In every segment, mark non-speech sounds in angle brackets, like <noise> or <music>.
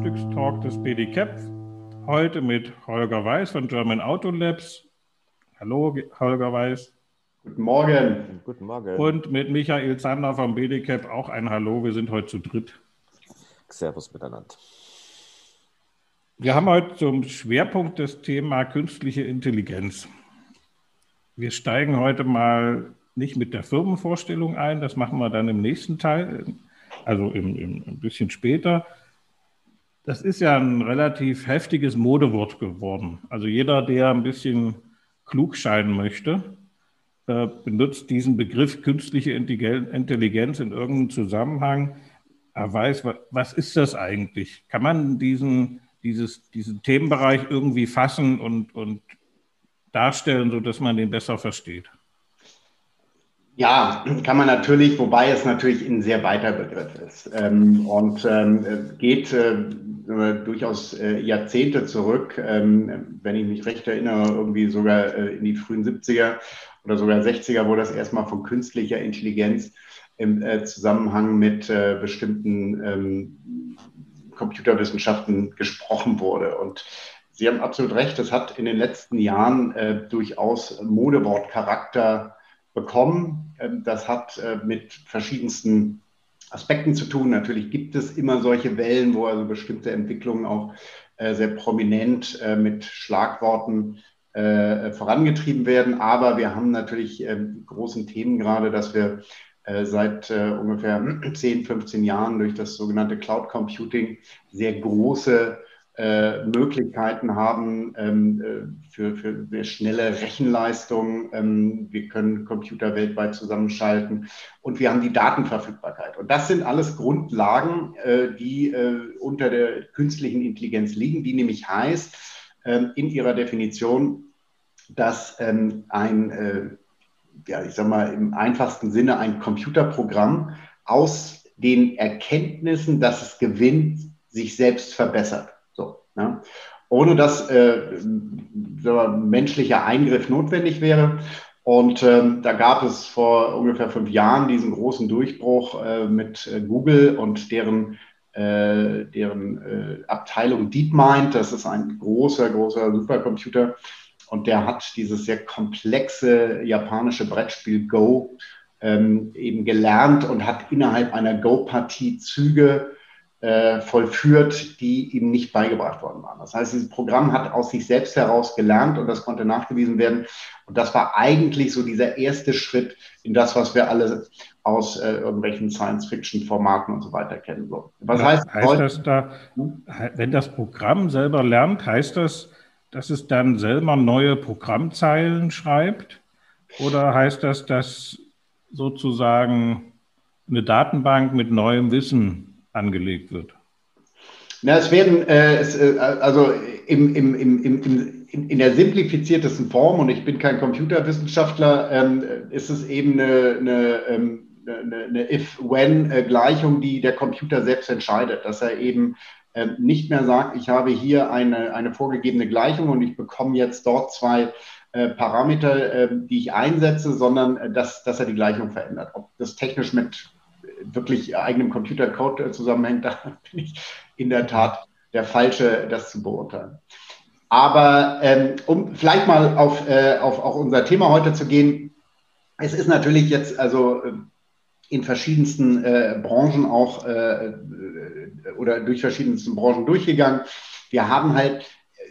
Frühstückstalk des BDCAP. Heute mit Holger Weiß von German Auto Labs. Hallo, Holger Weiß. Guten Morgen. Guten Morgen. Und mit Michael Zander vom BDCAP auch ein Hallo. Wir sind heute zu dritt. Servus miteinander. Wir haben heute zum Schwerpunkt das Thema künstliche Intelligenz. Wir steigen heute mal nicht mit der Firmenvorstellung ein, das machen wir dann im nächsten Teil, also im, im, ein bisschen später. Das ist ja ein relativ heftiges Modewort geworden. Also jeder, der ein bisschen klug scheinen möchte, äh, benutzt diesen Begriff künstliche Intelligenz in irgendeinem Zusammenhang. Er weiß, was ist das eigentlich? Kann man diesen, dieses, diesen Themenbereich irgendwie fassen und, und darstellen, sodass man den besser versteht? Ja, kann man natürlich, wobei es natürlich ein sehr weiter Begriff ist ähm, und ähm, geht äh, durchaus äh, Jahrzehnte zurück, ähm, wenn ich mich recht erinnere, irgendwie sogar äh, in die frühen 70er oder sogar 60er, wo das erstmal von künstlicher Intelligenz im äh, Zusammenhang mit äh, bestimmten ähm, Computerwissenschaften gesprochen wurde. Und Sie haben absolut recht, es hat in den letzten Jahren äh, durchaus Modewortcharakter bekommen. Ähm, das hat äh, mit verschiedensten Aspekten zu tun. Natürlich gibt es immer solche Wellen, wo also bestimmte Entwicklungen auch äh, sehr prominent äh, mit Schlagworten vorangetrieben werden. Aber wir haben natürlich großen Themen gerade, dass wir seit ungefähr <clears throat> 10, 15 Jahren durch das sogenannte Cloud Computing sehr große äh, Möglichkeiten haben ähm, äh, für, für sehr schnelle Rechenleistung. Ähm, wir können Computer weltweit zusammenschalten und wir haben die Datenverfügbarkeit. Und das sind alles Grundlagen, äh, die äh, unter der künstlichen Intelligenz liegen, die nämlich heißt, ähm, in ihrer Definition, dass ähm, ein, äh, ja, ich sag mal, im einfachsten Sinne ein Computerprogramm aus den Erkenntnissen, dass es gewinnt, sich selbst verbessert. Ja? Ohne dass äh, menschlicher Eingriff notwendig wäre. Und ähm, da gab es vor ungefähr fünf Jahren diesen großen Durchbruch äh, mit äh, Google und deren, äh, deren äh, Abteilung DeepMind. Das ist ein großer, großer Supercomputer. Und der hat dieses sehr komplexe japanische Brettspiel Go ähm, eben gelernt und hat innerhalb einer Go-Partie Züge äh, vollführt, die ihm nicht beigebracht worden waren. Das heißt, dieses Programm hat aus sich selbst heraus gelernt und das konnte nachgewiesen werden. Und das war eigentlich so dieser erste Schritt in das, was wir alle aus äh, irgendwelchen Science-Fiction-Formaten und so weiter kennen. So. Was heißt, heißt heute, das da, wenn das Programm selber lernt, heißt das, dass es dann selber neue Programmzeilen schreibt? Oder heißt das, dass sozusagen eine Datenbank mit neuem Wissen angelegt wird? Na, es werden, äh, es, äh, also im, im, im, im, in, in der simplifiziertesten Form, und ich bin kein Computerwissenschaftler, ähm, ist es eben eine, eine, ähm, eine, eine If-When-Gleichung, die der Computer selbst entscheidet, dass er eben ähm, nicht mehr sagt, ich habe hier eine, eine vorgegebene Gleichung und ich bekomme jetzt dort zwei äh, Parameter, äh, die ich einsetze, sondern äh, dass, dass er die Gleichung verändert. Ob das technisch mit wirklich eigenem Computercode äh, zusammenhängt, <laughs> da bin ich in der Tat der Falsche, das zu beurteilen. Aber ähm, um vielleicht mal auf, äh, auf auch unser Thema heute zu gehen, es ist natürlich jetzt also äh, in verschiedensten äh, Branchen auch äh, äh, oder durch verschiedensten Branchen durchgegangen. Wir haben halt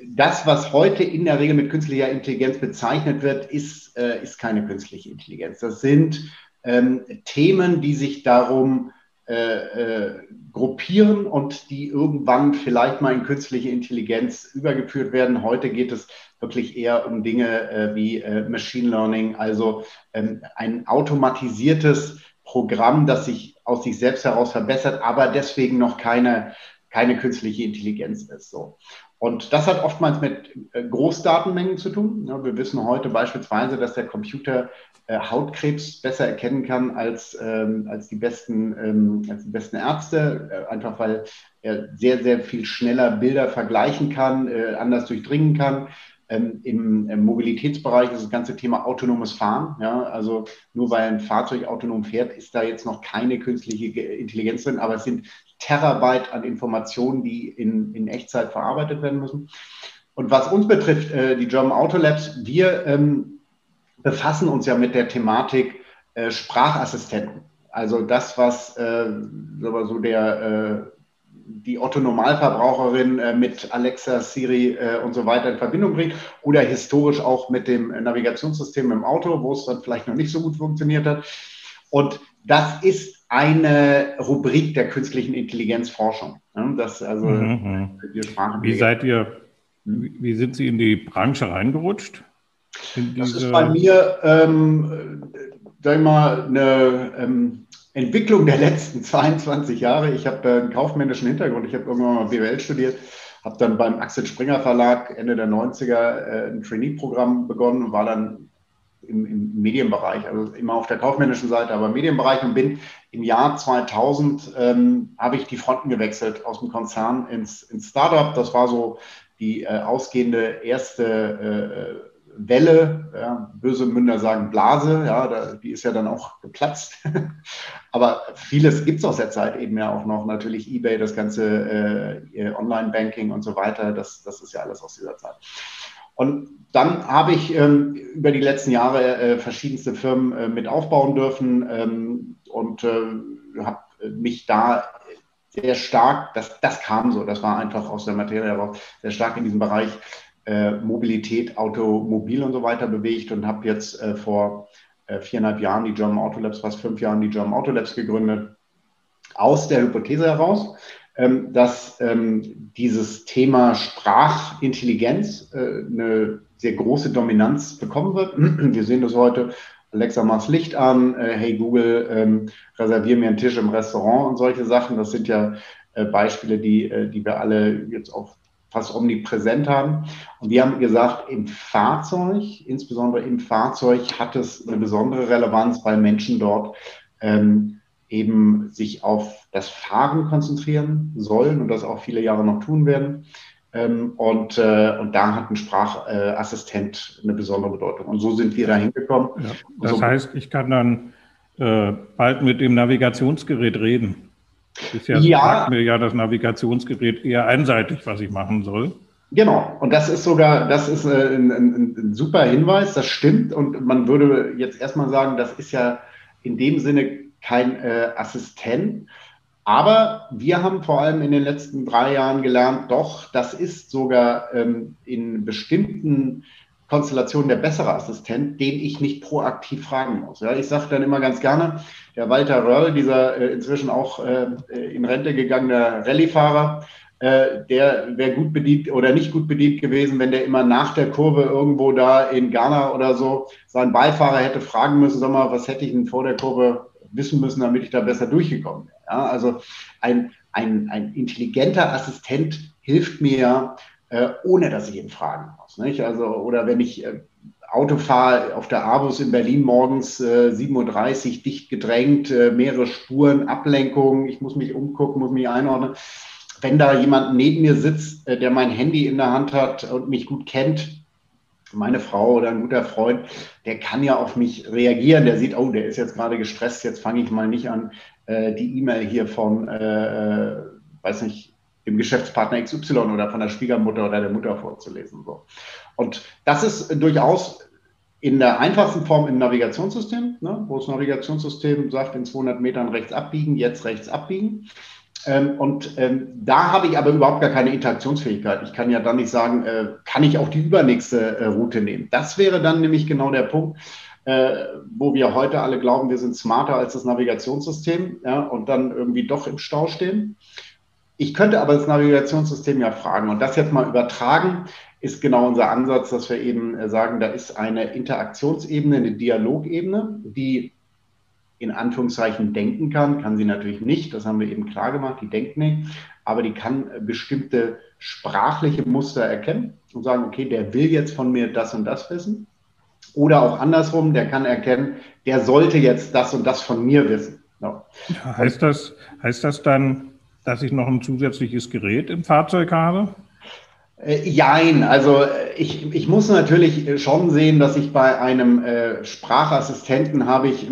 das, was heute in der Regel mit künstlicher Intelligenz bezeichnet wird, ist, äh, ist keine künstliche Intelligenz. Das sind ähm, Themen, die sich darum äh, äh, gruppieren und die irgendwann vielleicht mal in künstliche Intelligenz übergeführt werden. Heute geht es wirklich eher um Dinge äh, wie äh, Machine Learning, also ähm, ein automatisiertes Programm, das sich aus sich selbst heraus verbessert, aber deswegen noch keine, keine künstliche Intelligenz ist. So. Und das hat oftmals mit äh, Großdatenmengen zu tun. wir wissen heute beispielsweise, dass der Computer Hautkrebs besser erkennen kann als, ähm, als, die, besten, ähm, als die besten Ärzte, äh, einfach weil er sehr, sehr viel schneller Bilder vergleichen kann, anders durchdringen kann. Ähm, im, Im Mobilitätsbereich ist das ganze Thema autonomes Fahren. Ja, also nur weil ein Fahrzeug autonom fährt, ist da jetzt noch keine künstliche Intelligenz drin, aber es sind Terabyte an Informationen, die in, in Echtzeit verarbeitet werden müssen. Und was uns betrifft, äh, die German Auto Labs, wir ähm, befassen uns ja mit der Thematik äh, Sprachassistenten. Also das, was äh, so der äh, die Otto Normalverbraucherin äh, mit Alexa, Siri äh, und so weiter in Verbindung bringt oder historisch auch mit dem Navigationssystem im Auto, wo es dann vielleicht noch nicht so gut funktioniert hat. Und das ist eine Rubrik der künstlichen Intelligenzforschung. Ne? Das also mhm. wir sprachen. Wie seid ihr? Wie sind Sie in die Branche reingerutscht? Das ist bei mir, ähm, sag ich mal, eine ähm, Entwicklung der letzten <laughs> 22 Jahre. Ich habe äh, einen kaufmännischen Hintergrund. Ich habe irgendwann mal BWL studiert, habe dann beim Axel Springer Verlag Ende der 90er äh, ein Trainee-Programm begonnen und war dann im, im, Medienbereich, also immer auf der kaufmännischen Seite, aber im Medienbereich und bin im Jahr 2000 ähm, habe ich die Fronten gewechselt aus dem Konzern ins, ins Startup. Das war so die äh, ausgehende erste äh, Welle, ja, böse Münder sagen Blase, ja, da, die ist ja dann auch geplatzt. <laughs> Aber vieles gibt es aus der Zeit eben ja auch noch, natürlich Ebay, das ganze äh, Online-Banking und so weiter, das, das ist ja alles aus dieser Zeit. Und dann habe ich ähm, über die letzten Jahre äh, verschiedenste Firmen äh, mit aufbauen dürfen ähm, und äh, habe mich da sehr stark, das, das kam so, das war einfach aus der Materie heraus, sehr stark in diesem Bereich äh, Mobilität, Automobil und so weiter bewegt und habe jetzt äh, vor äh, viereinhalb Jahren die German Auto Labs, fast fünf Jahren die German Auto Labs gegründet, aus der Hypothese heraus, ähm, dass ähm, dieses Thema Sprachintelligenz äh, eine sehr große Dominanz bekommen wird. <clears throat> Wir sehen das heute. Alexa, mach's Licht an. Äh, hey Google, ähm, reservier mir einen Tisch im Restaurant und solche Sachen. Das sind ja äh, Beispiele, die, die wir alle jetzt auch fast omnipräsent haben. Und wir haben gesagt, im Fahrzeug, insbesondere im Fahrzeug, hat es eine besondere Relevanz, weil Menschen dort ähm, eben sich auf das Fahren konzentrieren sollen und das auch viele Jahre noch tun werden. Ähm, und, äh, und da hat ein Sprachassistent äh, eine besondere Bedeutung. Und so sind wir da hingekommen. Ja, das so heißt, ich kann dann äh, bald mit dem Navigationsgerät reden. Bisher ja. sagt mir ja das Navigationsgerät eher einseitig, was ich machen soll. Genau, und das ist sogar, das ist äh, ein, ein, ein, super Hinweis, das stimmt. Und man würde jetzt erstmal sagen, das ist ja in dem Sinne kein äh, Assistent. Aber wir haben vor allem in den letzten drei Jahren gelernt, doch, das ist sogar ähm, in bestimmten Konstellation der bessere Assistent, den ich nicht proaktiv fragen muss. Ja, ich sage dann immer ganz gerne, der Walter Röll, dieser äh, inzwischen auch äh, in Rente gegangene Rallye-Fahrer, äh, der wäre gut bedient oder nicht gut bedient gewesen, wenn der immer nach der Kurve irgendwo da in Ghana oder so seinen Beifahrer hätte fragen müssen, sag mal, was hätte ich denn vor der Kurve wissen müssen, damit ich da besser durchgekommen wäre. Ja, also ein, ein, ein intelligenter Assistent hilft mir, äh, ohne dass ich ihn fragen muss. Nicht? Also, oder wenn ich äh, Auto fahre auf der Abus in Berlin morgens äh, 7.30 Uhr, dicht gedrängt, äh, mehrere Spuren, Ablenkung, ich muss mich umgucken, muss mich einordnen. Wenn da jemand neben mir sitzt, äh, der mein Handy in der Hand hat und mich gut kennt, meine Frau oder ein guter Freund, der kann ja auf mich reagieren. Der sieht, oh, der ist jetzt gerade gestresst, jetzt fange ich mal nicht an, die E-Mail hier von, äh, weiß nicht, dem Geschäftspartner XY oder von der Schwiegermutter oder der Mutter vorzulesen. So. Und das ist durchaus in der einfachsten Form im Navigationssystem, ne, wo das Navigationssystem sagt, in 200 Metern rechts abbiegen, jetzt rechts abbiegen. Ähm, und ähm, da habe ich aber überhaupt gar keine Interaktionsfähigkeit. Ich kann ja dann nicht sagen, äh, kann ich auch die übernächste äh, Route nehmen. Das wäre dann nämlich genau der Punkt, äh, wo wir heute alle glauben, wir sind smarter als das Navigationssystem ja, und dann irgendwie doch im Stau stehen. Ich könnte aber das Navigationssystem ja fragen und das jetzt mal übertragen, ist genau unser Ansatz, dass wir eben äh, sagen, da ist eine Interaktionsebene, eine Dialogebene, die in Anführungszeichen denken kann, kann sie natürlich nicht, das haben wir eben klar gemacht, die denkt nicht, aber die kann äh, bestimmte sprachliche Muster erkennen und sagen, okay, der will jetzt von mir das und das wissen. Oder auch andersrum, der kann erkennen, der sollte jetzt das und das von mir wissen. Ja. Heißt, das, heißt das dann, dass ich noch ein zusätzliches Gerät im Fahrzeug habe? Äh, jein, also äh, ich, ich muss natürlich schon sehen, dass ich bei einem äh, Sprachassistenten habe ich,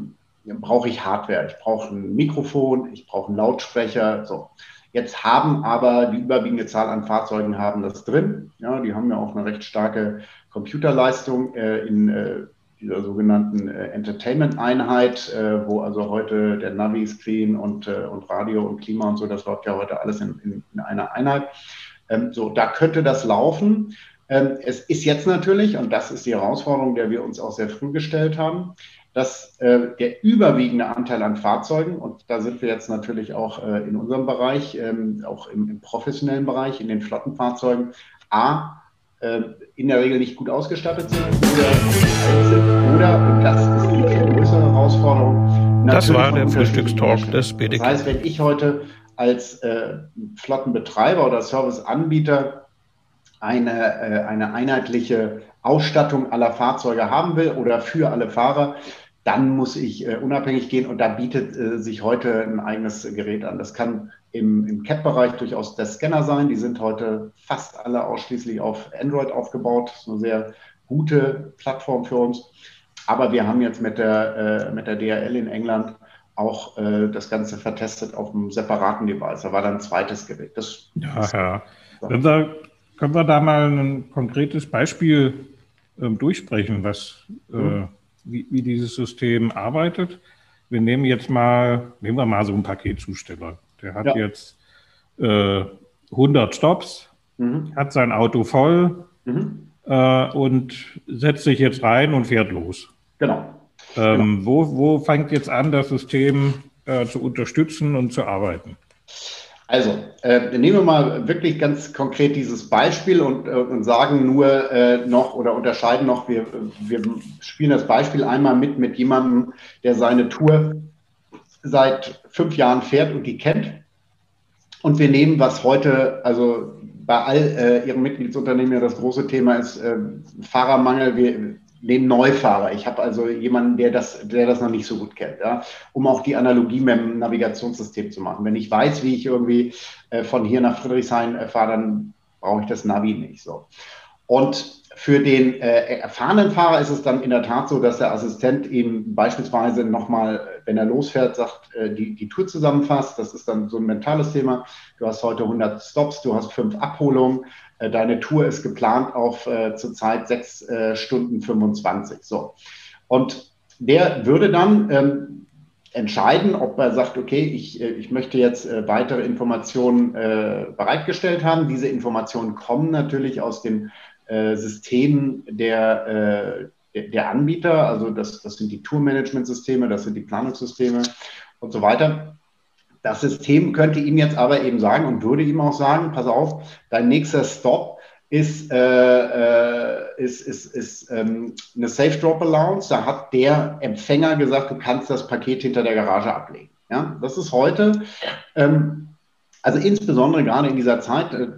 <clears throat> brauche ich Hardware. Ich brauche ein Mikrofon, ich brauche einen Lautsprecher. So. Jetzt haben aber die überwiegende Zahl an Fahrzeugen haben das drin. Ja, die haben ja auch eine recht starke Computerleistung äh, in äh, dieser sogenannten äh, Entertainment-Einheit, äh, wo also heute der Navi-Screen und, äh, und Radio und Klima und so, das läuft ja heute alles in, in, in einer Einheit. Ähm, so, da könnte das laufen. Ähm, es ist jetzt natürlich, und das ist die Herausforderung, der wir uns auch sehr früh gestellt haben, dass äh, der überwiegende Anteil an Fahrzeugen, und da sind wir jetzt natürlich auch äh, in unserem Bereich, ähm, auch im, im, professionellen Bereich, in den Flottenfahrzeugen, A, äh, in der Regel nicht gut ausgestattet sind oder sind oder, und das ist die viel größere Herausforderung, das war der Frühstückstalk des BDK. Das heißt, wenn ich heute als äh, Flottenbetreiber oder Serviceanbieter eine, äh, eine einheitliche Ausstattung aller Fahrzeuge haben will oder für alle Fahrer, dann muss ich äh, unabhängig gehen und da bietet äh, sich heute ein eigenes Gerät an. Das kann im, im CAP-Bereich durchaus der Scanner sein. Die sind heute fast alle ausschließlich auf Android aufgebaut. Das ist eine sehr gute Plattform für uns. Aber wir haben jetzt mit der, äh, mit der DRL in England auch äh, das Ganze vertestet auf einem separaten Device. Da war dann ein zweites Gerät. Das, ja, ja. Können wir, können wir da mal ein konkretes Beispiel ähm, durchsprechen, was, äh, mhm. wie, wie, dieses System arbeitet? Wir nehmen jetzt mal, nehmen wir mal so einen Paketzusteller. Der hat ja. jetzt äh, 100 Stops, mhm. hat sein Auto voll mhm. Äh, und setzt sich jetzt rein und fährt los. Genau. Ähm, genau. wo, wo fängt jetzt an, das System äh, zu unterstützen und zu arbeiten? Also, äh, nehmen wir mal wirklich ganz konkret dieses Beispiel und, äh, und sagen nur äh, noch oder unterscheiden noch, wir, wir spielen das Beispiel einmal mit mit jemandem, der seine Tour seit fünf Jahren fährt und die kennt. Und wir nehmen, was heute, also bei all äh, Ihren Mitgliedsunternehmen ja das große Thema ist, äh, Fahrermangel. Wir, den Neufahrer. Ich habe also jemanden, der das, der das noch nicht so gut kennt, ja, um auch die Analogie mit dem Navigationssystem zu machen. Wenn ich weiß, wie ich irgendwie äh, von hier nach Friedrichshain äh, fahre, dann brauche ich das Navi nicht so. Und für den äh, erfahrenen Fahrer ist es dann in der Tat so, dass der Assistent ihm beispielsweise nochmal, wenn er losfährt, sagt, äh, die, die Tour zusammenfasst. Das ist dann so ein mentales Thema. Du hast heute 100 Stops, du hast fünf Abholungen. Äh, deine Tour ist geplant auf äh, zurzeit sechs äh, Stunden 25. So. Und der würde dann ähm, entscheiden, ob er sagt, okay, ich, äh, ich möchte jetzt weitere Informationen bereitgestellt haben. Diese Informationen kommen natürlich aus dem äh, Systemen der, der, der, Anbieter. Also das, das sind die Tourmanagement-Systeme, das sind die Planungssysteme und so weiter. Das System könnte ihm jetzt aber eben sagen und würde ihm auch sagen, pass auf, dein nächster Stop ist, äh, äh, ist, ist, ist ähm, eine Safe Drop Allowance. Da hat der Empfänger gesagt, du kannst das Paket hinter der Garage ablegen. Ja, das ist heute, ähm, also insbesondere gerade in dieser Zeit, äh,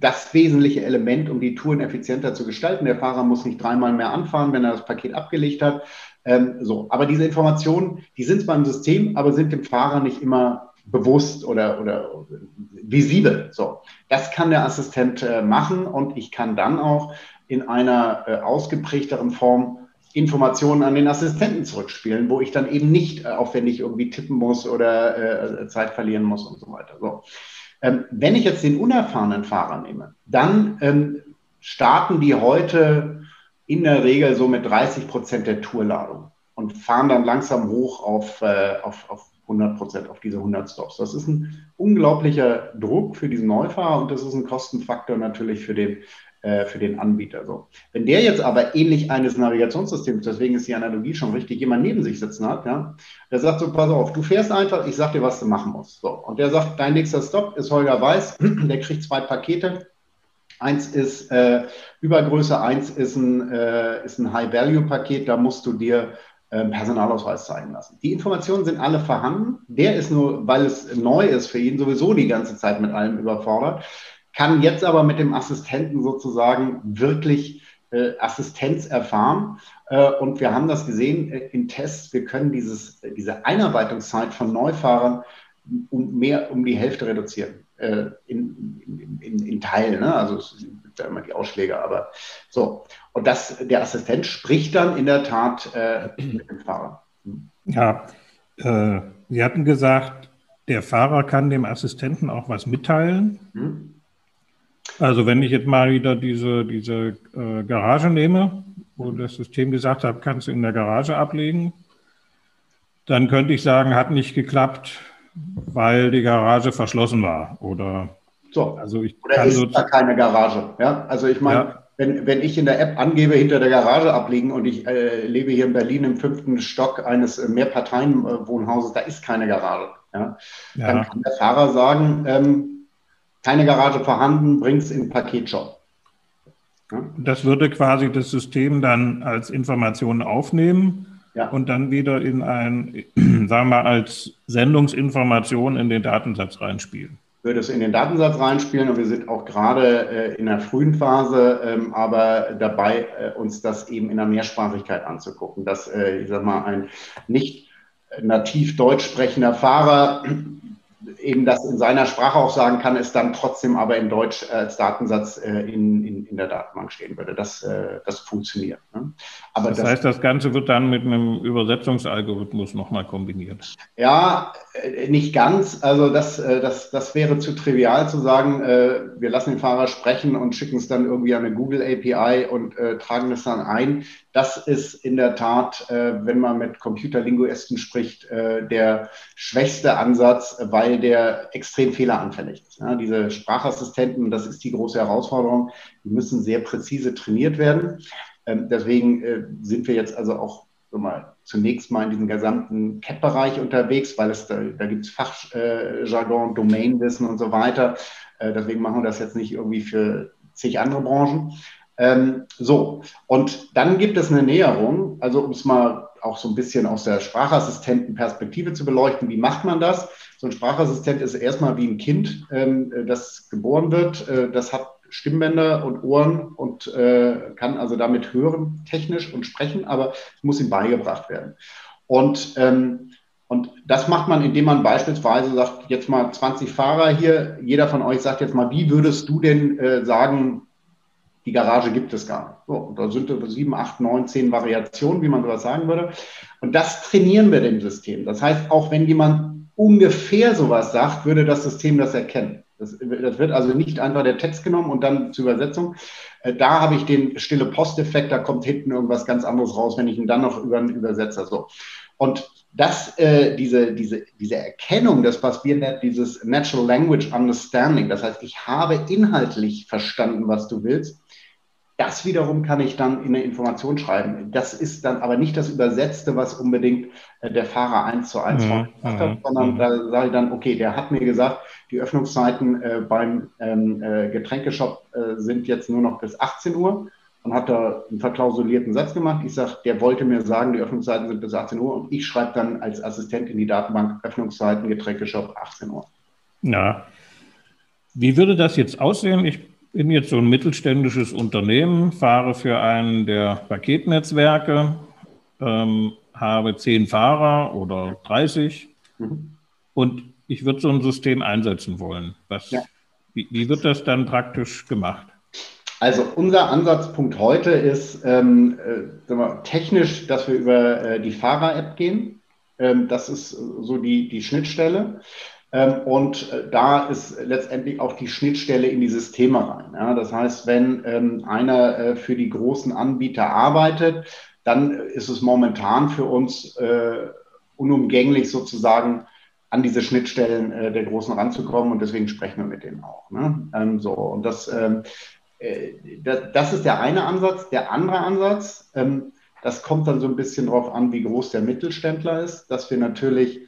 das wesentliche Element, um die Touren effizienter zu gestalten. Der Fahrer muss nicht dreimal mehr anfahren, wenn er das Paket abgelegt hat. Ähm, so, aber diese Informationen, die sind zwar im System, aber sind dem Fahrer nicht immer bewusst oder, oder visibel. So, das kann der Assistent äh, machen und ich kann dann auch in einer äh, ausgeprägteren Form Informationen an den Assistenten zurückspielen, wo ich dann eben nicht äh, aufwendig irgendwie tippen muss oder äh, Zeit verlieren muss und so weiter. So. Ähm, wenn ich jetzt den unerfahrenen Fahrer nehme, dann ähm, starten die heute in der Regel so mit 30 Prozent der Tourladung und fahren dann langsam hoch auf, äh, auf, auf 100 Prozent auf diese 100 Stops. Das ist ein unglaublicher Druck für diesen Neufahrer und das ist ein Kostenfaktor natürlich für den, äh, für den Anbieter. So. Wenn der jetzt aber ähnlich eines Navigationssystems, deswegen ist die Analogie schon richtig, jemand neben sich sitzen hat, ja, der sagt so, pass auf, du fährst einfach, ich sag dir, was du machen musst. So. Und der sagt, dein nächster Stop ist Holger Weiß, <clears throat> der kriegt zwei Pakete. Eins ist äh, Übergröße, eins ist ein, äh, ist ein High-Value-Paket, da musst du dir ähm, Personalausweis zeigen lassen. Die Informationen sind alle vorhanden. Der ist nur, weil es neu ist für ihn, sowieso die ganze Zeit mit allem überfordert, kann jetzt aber mit dem Assistenten sozusagen wirklich äh, Assistenz erfahren. Äh, und wir haben das gesehen äh, in Tests. Wir können dieses, diese Einarbeitungszeit von Neufahrern um mehr um die Hälfte reduzieren äh, in, in, in, in, Teilen. Ne? Also es gibt ja immer die Ausschläge, aber so. Und das, der Assistent spricht dann in der Tat äh, mit dem Fahrer. Ja, äh, Sie hatten gesagt, der Fahrer kann dem Assistenten auch was mitteilen. Hm. Also wenn ich jetzt mal wieder diese, diese äh, Garage nehme, wo das System gesagt hat, kannst du in der Garage ablegen, dann könnte ich sagen, hat nicht geklappt, weil die Garage verschlossen war. Oder, so. also ich oder kann ist so da keine Garage. Ja? Also ich meine, ja. wenn, wenn ich in der App angebe, hinter der Garage abliegen und ich äh, lebe hier in Berlin im fünften Stock eines äh, Mehrparteienwohnhauses, da ist keine Garage. Ja? ja. Dann kann der Fahrer sagen, ähm, keine Garage vorhanden, bring es in Paketshop. Ja? Das würde quasi das System dann als Information aufnehmen ja. und dann wieder in ein, <clears throat> sagen wir mal, als Sendungsinformation in den Datensatz reinspielen. Würde es in den Datensatz reinspielen und wir sind auch gerade äh, in der frühen Phase, ähm, aber dabei, äh, uns das eben in der Mehrsprachigkeit anzugucken, dass, äh, ich sag mal, ein nicht nativ deutsch sprechender Fahrer eben das in seiner Sprache auch sagen kann, es dann trotzdem aber in Deutsch als Datensatz äh, in, in, in der Datenbank stehen würde. Das, äh, das funktioniert. Ne? Aber das, das, heißt, das Ganze wird dann mit einem Übersetzungsalgorithmus nochmal kombiniert? Ja, äh, nicht ganz. Also das, äh, das, das wäre zu trivial zu sagen, äh, wir lassen den Fahrer sprechen und schicken es dann irgendwie an eine Google API und äh, tragen es dann ein. Das ist in der Tat, wenn man mit Computerlinguisten spricht, der schwächste Ansatz, weil der extrem fehleranfällig ist. Ja, diese Sprachassistenten, das ist die große Herausforderung, die müssen sehr präzise trainiert werden. Ähm, deswegen äh, sind wir jetzt also auch so mal, zunächst mal in diesem gesamten CAP-Bereich unterwegs, weil es da, da gibt es Fachjargon, Domainwissen und so weiter. Äh, deswegen machen wir das jetzt nicht irgendwie für zig andere Branchen. Ähm, so, und dann gibt es eine Näherung, also um es mal auch so ein bisschen aus der Sprachassistentenperspektive zu beleuchten, wie macht man das? So ein Sprachassistent ist erstmal wie ein Kind, ähm, das geboren wird, äh, das hat Stimmbänder und Ohren und äh, kann also damit hören, technisch und sprechen, aber es muss ihm beigebracht werden. Und, ähm, und das macht man, indem man beispielsweise sagt, jetzt mal 20 Fahrer hier, jeder von euch sagt jetzt mal, wie würdest du denn äh, sagen, die Garage gibt es gar nicht. So, und da sind sieben, acht, neun, zehn Variationen, wie man sowas sagen würde. Und das trainieren wir dem System. Das heißt, auch wenn jemand ungefähr sowas sagt, würde das System das erkennen. Das, das wird also nicht einfach der Text genommen und dann zur Übersetzung. Äh, da habe ich den stille Posteffekt, da kommt hinten irgendwas ganz anderes raus, wenn ich ihn dann noch über einen Übersetzer so. Und das, äh, diese, diese, diese Erkennung, das, was wir nennen, dieses Natural Language Understanding, das heißt, ich habe inhaltlich verstanden, was du willst, das wiederum kann ich dann in eine Information schreiben. Das ist dann aber nicht das Übersetzte, was unbedingt äh, der Fahrer eins zu eins mhm, hat, mhm, sondern mhm. da sage ich dann, okay, der hat mir gesagt, die Öffnungszeiten äh, beim ähm, äh, Getränkeshop äh, sind jetzt nur noch bis 18 Uhr und hat da einen verklausulierten Satz gemacht. Ich sage, der wollte mir sagen, die Öffnungszeiten sind bis 18 Uhr und ich schreibe dann als Assistent in die Datenbank Öffnungszeiten Getränkeshop 18 Uhr. Ja. Wie würde das jetzt aussehen? Ich bin jetzt so ein mittelständisches Unternehmen, fahre für einen der Paketnetzwerke, ähm, habe zehn Fahrer oder 30 mhm. und ich würde so ein System einsetzen wollen. Was, ja. wie, wie, wird das dann praktisch gemacht? Also unser Ansatzpunkt heute ist ähm, äh, wir, technisch, dass wir über äh, die Fahrer-App gehen. Ähm, das ist so die, die Schnittstelle. Ähm, und äh, da ist letztendlich auch die Schnittstelle in die Systeme rein. Das heißt, wenn ähm, einer äh, für die großen Anbieter arbeitet, dann ist es momentan für uns äh, unumgänglich sozusagen an diese Schnittstellen der Großen ranzukommen und deswegen sprechen wir mit denen auch. Ne? Ähm, so und das, das, ist der eine Ansatz. Der andere Ansatz, das kommt dann so ein bisschen darauf an, wie groß der Mittelständler ist, dass wir natürlich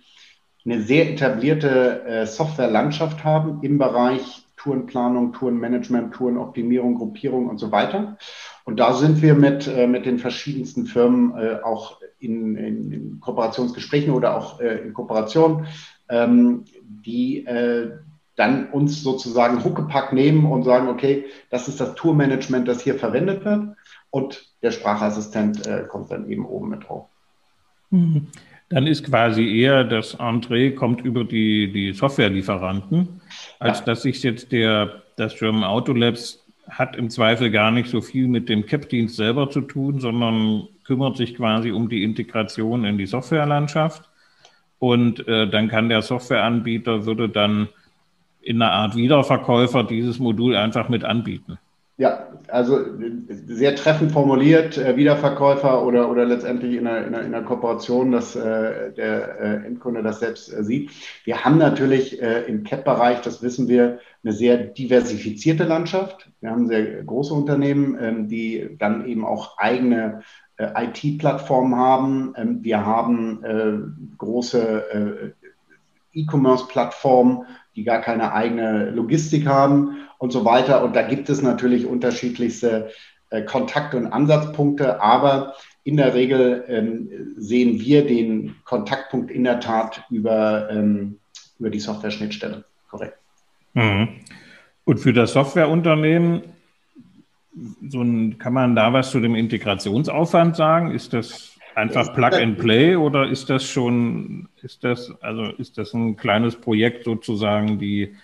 eine sehr etablierte äh, Softwarelandschaft haben im Bereich Tourenplanung, Tourenmanagement, Tourenoptimierung, Gruppierung und so weiter. Und da sind wir mit, äh, mit den verschiedensten Firmen äh, auch in, in, in, Kooperationsgesprächen oder auch äh, in Kooperation, ähm, die äh, dann uns sozusagen Huckepack nehmen und sagen, okay, das ist das Tourmanagement, das hier verwendet wird. Und der Sprachassistent äh, kommt dann eben oben mit drauf. Dann ist quasi eher das Entree kommt über die, die Softwarelieferanten, als ja. dass sich jetzt der, das German Auto Labs hat im Zweifel gar nicht so viel mit dem CAP-Dienst selber zu tun, sondern kümmert sich quasi um die Integration in die Softwarelandschaft. Und äh, dann kann der Softwareanbieter, würde dann in einer Art Wiederverkäufer dieses Modul einfach mit anbieten. Ja, also sehr treffend formuliert, äh, Wiederverkäufer oder, oder letztendlich in einer, in einer, in einer Kooperation, dass äh, der äh, Endkunde das selbst äh, sieht. Wir haben natürlich äh, im CAP-Bereich, das wissen wir, eine sehr diversifizierte Landschaft. Wir haben sehr große Unternehmen, ähm, die dann eben auch eigene äh, IT-Plattformen haben. Ähm, wir haben große E-Commerce-Plattformen, die gar keine eigene Logistik haben und so weiter. Und da gibt es natürlich unterschiedlichste äh, Kontakt- und Ansatzpunkte, aber in der Regel ähm, sehen wir den Kontaktpunkt in der Tat über, ähm, über die Software-Schnittstelle. Korrekt. Mhm. Und für das Softwareunternehmen, so ein, kann man da was zu dem Integrationsaufwand sagen? Ist das einfach Plug and Play oder ist das schon, ist das, also ist das ein kleines Projekt sozusagen, die,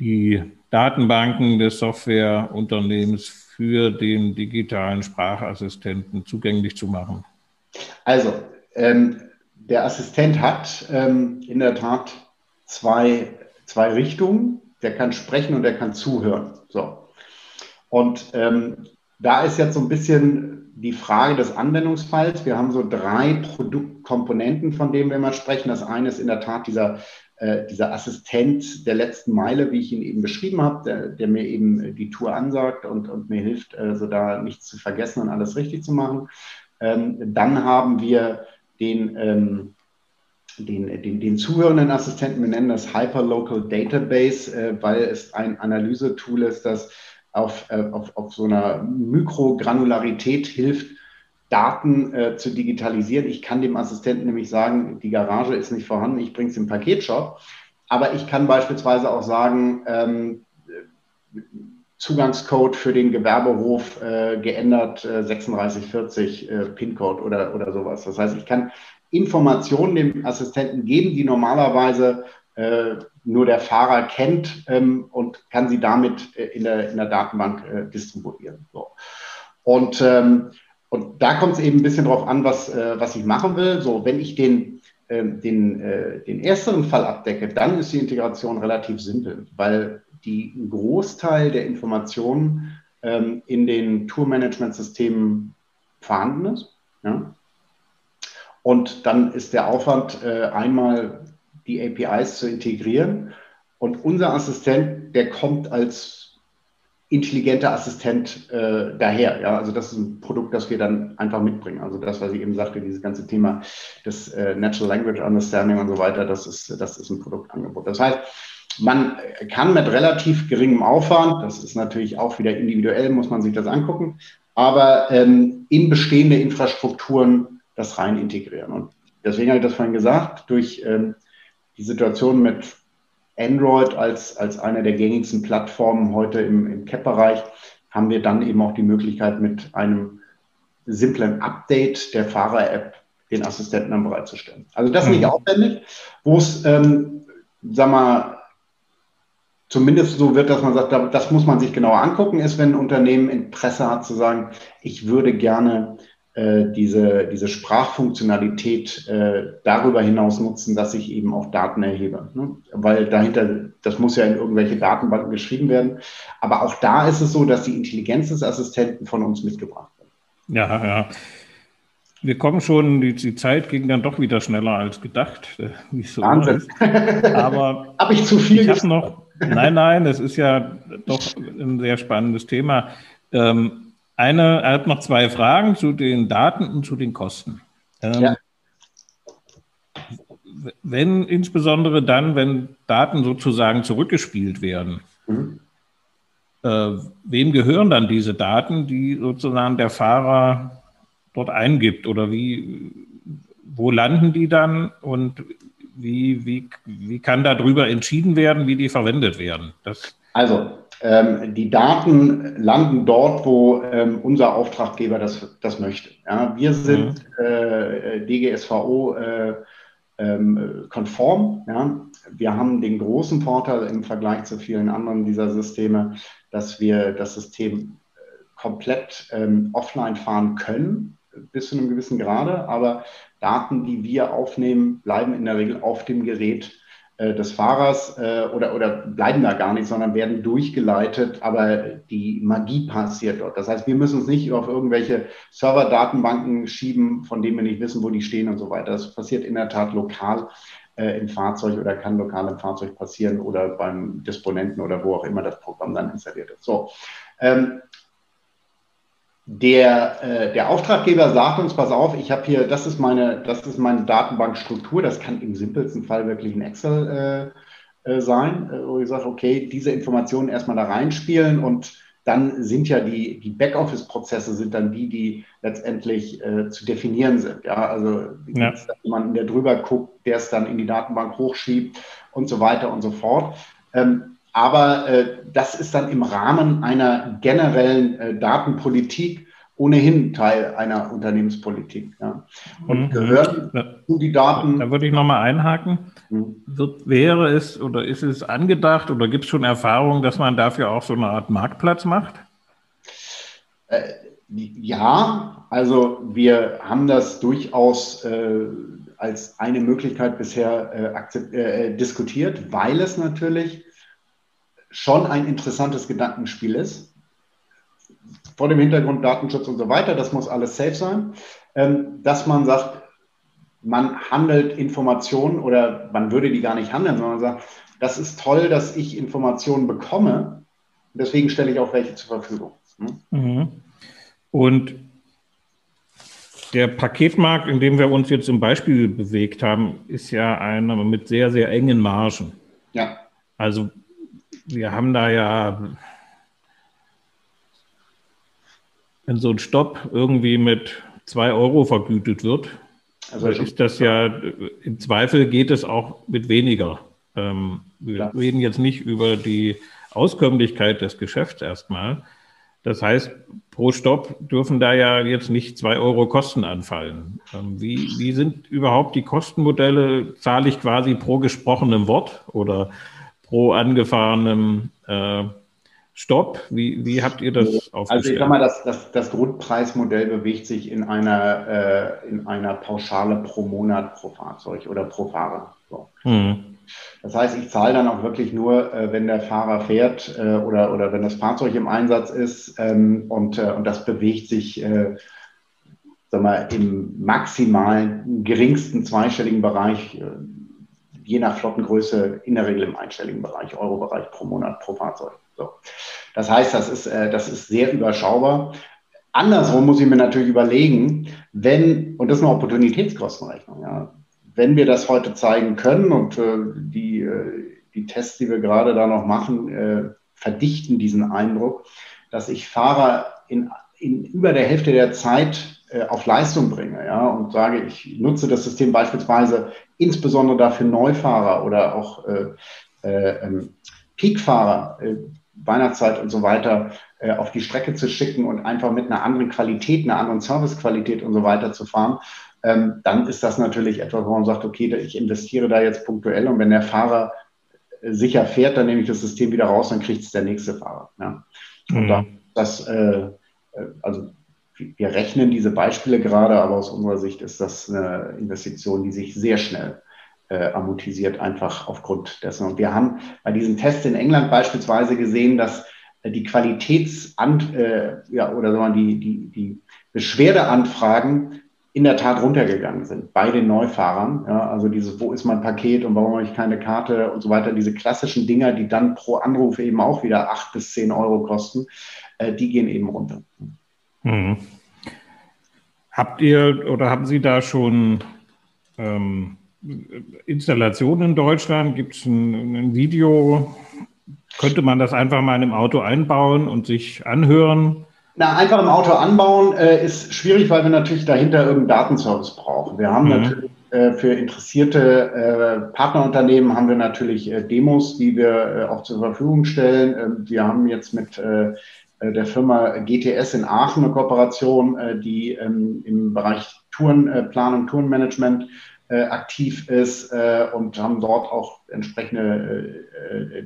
die Datenbanken des Softwareunternehmens für den digitalen Sprachassistenten zugänglich zu machen? Also, ähm, der Assistent hat ähm, in der Tat zwei, zwei Richtungen. Der kann sprechen und der kann zuhören. So. Und ähm, da ist jetzt so ein bisschen die Frage des Anwendungsfalls. Wir haben so drei Produktkomponenten, von denen wir mal sprechen. Das eine ist in der Tat dieser äh, dieser Assistent der letzten Meile, wie ich ihn eben beschrieben habe, der, der mir eben die Tour ansagt und, und mir hilft, äh, so da nichts zu vergessen und alles richtig zu machen. Ähm, dann haben wir den, ähm, den, den, den zuhörenden Assistenten, wir nennen das Hyperlocal Database, äh, weil es ein Analysetool ist, das auf, äh, auf, auf so einer Mikrogranularität hilft, Daten äh, zu digitalisieren. Ich kann dem Assistenten nämlich sagen, die Garage ist nicht vorhanden, ich bringe es im Paketshop. Aber ich kann beispielsweise auch sagen, ähm, Zugangscode für den Gewerbehof äh, geändert, äh, 3640 äh, PIN-Code oder, oder sowas. Das heißt, ich kann Informationen dem Assistenten geben, die normalerweise äh, nur der Fahrer kennt ähm, und kann sie damit äh, in, der, in der Datenbank äh, distribuieren. So. Und ähm, und da kommt es eben ein bisschen drauf an, was, äh, was ich machen will. So, wenn ich den, äh, den, äh, den ersteren Fall abdecke, dann ist die Integration relativ simpel, weil die ein Großteil der Informationen ähm, in den Tour-Management-Systemen vorhanden ist. Ja? Und dann ist der Aufwand, äh, einmal die APIs zu integrieren. Und unser Assistent, der kommt als intelligenter Assistent äh, daher. Ja, also das ist ein Produkt, das wir dann einfach mitbringen. Also das, was ich eben sagte, dieses ganze Thema des äh, Natural Language Understanding und so weiter, das ist, das ist ein Produktangebot. Das heißt, man kann mit relativ geringem Aufwand, das ist natürlich auch wieder individuell, muss man sich das angucken, aber ähm, in bestehende Infrastrukturen das rein integrieren. Und deswegen habe ich das vorhin gesagt, durch ähm, die Situation mit Android als, als eine der gängigsten Plattformen heute im, im CAP-Bereich haben wir dann eben auch die Möglichkeit, mit einem simplen Update der Fahrer-App den Assistenten dann bereitzustellen. Also das nicht mhm. aufwendig, wo es, ähm, sag mal, zumindest so wird, dass man sagt, das muss man sich genauer angucken, ist, wenn ein Unternehmen Interesse hat zu sagen, ich würde gerne diese, diese Sprachfunktionalität äh, darüber hinaus nutzen, dass ich eben auch Daten erhebe. Ne? Weil dahinter, das muss ja in irgendwelche Datenbanken geschrieben werden. Aber auch da ist es so, dass die Intelligenz des Assistenten von uns mitgebracht wird. Ja, ja. Wir kommen schon, die, die Zeit ging dann doch wieder schneller als gedacht. Äh, wie so Wahnsinn. Aber <laughs> habe ich zu viel? Ich habe noch, nein, nein, es ist ja doch ein sehr spannendes Thema. Ähm, eine, er hat noch zwei Fragen zu den Daten und zu den Kosten. Ähm, ja. Wenn, insbesondere dann, wenn Daten sozusagen zurückgespielt werden, mhm. äh, wem gehören dann diese Daten, die sozusagen der Fahrer dort eingibt? Oder wie, wo landen die dann und wie, wie, wie kann darüber entschieden werden, wie die verwendet werden? Das also, Ähm, die Daten landen dort, wo ähm, unser Auftraggeber das, das möchte. Ja, wir sind mhm. äh, DGSVO äh, ähm, konform. Ja. Wir haben den großen Vorteil im Vergleich zu vielen anderen dieser Systeme, dass wir das System äh, komplett ähm, offline fahren können, bis zu einem gewissen Grade, aber Daten, die wir aufnehmen, bleiben in der Regel auf dem Gerät des Fahrers äh, oder, oder bleiben da gar nicht, sondern werden durchgeleitet, aber die Magie passiert dort. Das heißt, wir müssen uns nicht auf irgendwelche Server-Datenbanken schieben, von denen wir nicht wissen, wo die stehen und so weiter. Das passiert in der Tat lokal äh, im Fahrzeug oder kann lokal im Fahrzeug passieren oder beim Disponenten oder wo auch immer das Programm dann installiert ist. So. Ähm, der, äh, der Auftraggeber sagt uns, pass auf, ich habe hier, das ist meine, das ist meine Datenbankstruktur, das kann im simpelsten Fall wirklich ein Excel äh, äh, sein, äh, wo ich sage, okay, diese Informationen erstmal da reinspielen und dann sind ja die, die Backoffice-Prozesse sind dann die, die letztendlich äh, zu definieren sind. Ja, also ja. jemanden, der drüber guckt, der es dann in die Datenbank hochschiebt und so weiter und so fort. Ähm, aber äh, das ist dann im Rahmen einer generellen äh, Datenpolitik ohnehin Teil einer Unternehmenspolitik. Ja. Und mhm. gehören ja. die Daten. Da würde ich nochmal einhaken. Mhm. Wird, wäre es oder ist es angedacht oder gibt es schon Erfahrungen, dass man dafür auch so eine Art Marktplatz macht? Äh, ja, also wir haben das durchaus äh, als eine Möglichkeit bisher äh, äh diskutiert, weil es natürlich schon ein interessantes Gedankenspiel ist. Vor dem Hintergrund Datenschutz und so weiter, das muss alles safe sein, ähm, dass man sagt, man handelt Informationen oder man würde die gar nicht handeln, sondern sagt, das ist toll, dass ich Informationen bekomme. Deswegen stelle ich auch welche zur Verfügung. Hm? Mhm. Und der Paketmarkt, in dem wir uns jetzt im Beispiel bewegt haben, ist ja einer mit sehr, sehr engen Margen. Ja. Also wir haben da ja, wenn so ein Stopp irgendwie mit zwei Euro vergütet wird, also ist das ja, im Zweifel geht es auch mit weniger. Ähm, wir ja. reden jetzt nicht über die Auskömmlichkeit des Geschäfts erstmal. Das heißt, pro Stopp dürfen da ja jetzt nicht zwei Euro Kosten anfallen. Ähm, wie, wie sind überhaupt die Kostenmodelle? Zahle ich quasi pro gesprochenem Wort oder pro angefahrenem äh, Stopp? Wie, wie habt ihr das aufgestellt? Also ich sag mal, das, das, das Grundpreismodell bewegt sich in einer, äh, in einer Pauschale pro Monat pro Fahrzeug oder pro Fahrer. So. Mhm. Das heißt, ich zahle dann auch wirklich nur, äh, wenn der Fahrer fährt äh, oder, oder wenn das Fahrzeug im Einsatz ist ähm, und, äh, und das bewegt sich äh, sag mal, im maximalen, geringsten zweistelligen Bereich äh, je nach Flottengröße in der Regel im einstelligen Bereich, Euro-Bereich pro Monat, pro Fahrzeug. So. Das heißt, das ist, äh, das ist sehr überschaubar. Andersrum muss ich mir natürlich überlegen, wenn, und das ist eine Opportunitätskostenrechnung, ja, wenn wir das heute zeigen können und äh, die, äh, die Tests, die wir gerade da noch machen, äh, verdichten diesen Eindruck, dass ich Fahrer in, in über der Hälfte der Zeit äh, auf Leistung bringe, ja, und sage, ich nutze das System beispielsweise insbesondere dafür Neufahrer oder auch äh, äh, ähm, Peakfahrer, äh, Weihnachtszeit und so weiter, äh, auf die Strecke zu schicken und einfach mit einer anderen Qualität, einer anderen Servicequalität und so weiter zu fahren, ähm, dann ist das natürlich etwas, wo man sagt, okay, ich investiere da jetzt punktuell und wenn der Fahrer äh, sicher fährt, dann nehme ich das System wieder raus, dann kriegt es der nächste Fahrer. Ja. Und mhm. da, das, äh, also wir rechnen diese Beispiele gerade, aber aus unserer Sicht ist das eine Investition, die sich sehr schnell äh, amortisiert, einfach aufgrund dessen. Und wir haben bei diesen Tests in England beispielsweise gesehen, dass äh, die Qualitätsan äh, ja, oder sagen wir, die, die, die Beschwerdeanfragen in der Tat runtergegangen sind bei den Neufahrern. Ja, also dieses, wo ist mein Paket und warum habe ich keine Karte und so weiter, diese klassischen Dinger, die dann pro Anruf eben auch wieder acht bis zehn Euro kosten, äh, die gehen eben runter. Mhm. Habt ihr oder haben Sie da schon ähm, Installationen in Deutschland? Gibt es ein, ein, Video? Könnte man das einfach mal in einem Auto einbauen und sich anhören? Na, einfach im Auto anbauen äh, ist schwierig, weil wir natürlich dahinter irgendeinen Datenservice brauchen. Wir haben mhm. natürlich äh, für interessierte äh, Partnerunternehmen haben wir natürlich äh, Demos, die wir auch zur Verfügung stellen. Ähm, wir haben jetzt mit der Firma GTS in Aachen eine Kooperation, die ähm, im Bereich Tourenplanung, Tourenmanagement aktiv ist und haben dort auch entsprechende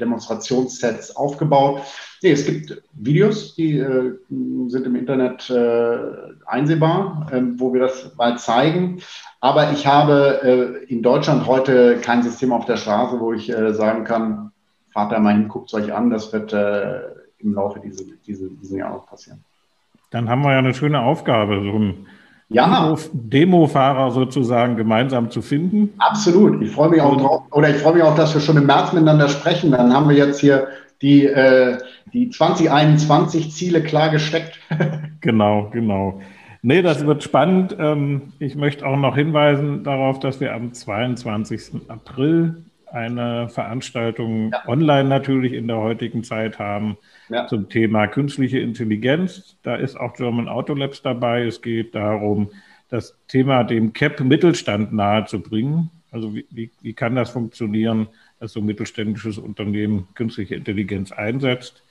Demonstrationssets aufgebaut. Nee, es gibt Videos, die sind im Internet einsehbar, ähm, wo wir das mal zeigen. Aber ich habe äh, in Deutschland heute kein System auf der Straße, wo ich äh, sagen kann, fahrt da mal hin, guckt es euch an. Das wird äh, im Laufe dieses diese, diesen Jahres passieren. Dann haben wir ja eine schöne Aufgabe, so einen ja. Demo-Fahrer sozusagen gemeinsam zu finden. Absolut. Ich freue mich auch drauf, oder ich freue mich auch, dass wir schon im März miteinander sprechen. Dann haben wir jetzt hier die, äh, die 2021 Ziele klar gesteckt. <laughs> genau, genau. Nee, das wird spannend. Ähm, ich möchte auch noch hinweisen darauf, dass wir am 22. April eine Veranstaltung ja. online natürlich in der heutigen Zeit haben ja. zum Thema künstliche Intelligenz. Da ist auch German Auto Labs dabei. Es geht darum, das Thema dem CAP Mittelstand nahezubringen. Also wie, wie, wie kann das funktionieren, dass so ein mittelständisches Unternehmen künstliche Intelligenz einsetzt?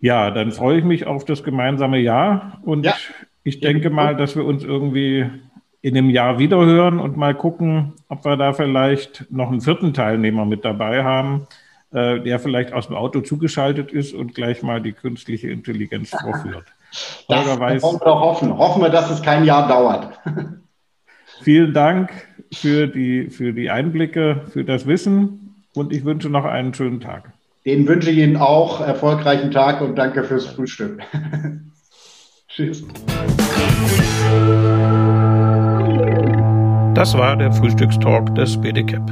Ja, dann freue ich mich auf das gemeinsame Jahr und ja. Ich denke mal, dass wir uns irgendwie in einem Jahr wiederhören und mal gucken, ob wir da vielleicht noch einen vierten Teilnehmer mit dabei haben, äh, der vielleicht aus dem Auto zugeschaltet ist und gleich mal die künstliche Intelligenz vorführt. <laughs> Das Holger weiß, wollen wir doch hoffen. Hoffen wir, dass es kein Jahr dauert. <laughs> Vielen Dank für die, für die Einblicke, für das Wissen und ich wünsche noch einen schönen Tag. Den wünsche ich Ihnen auch erfolgreichen Tag und danke fürs Frühstück. <laughs> Tschüss. Das war der Frühstückstalk des BDCAP.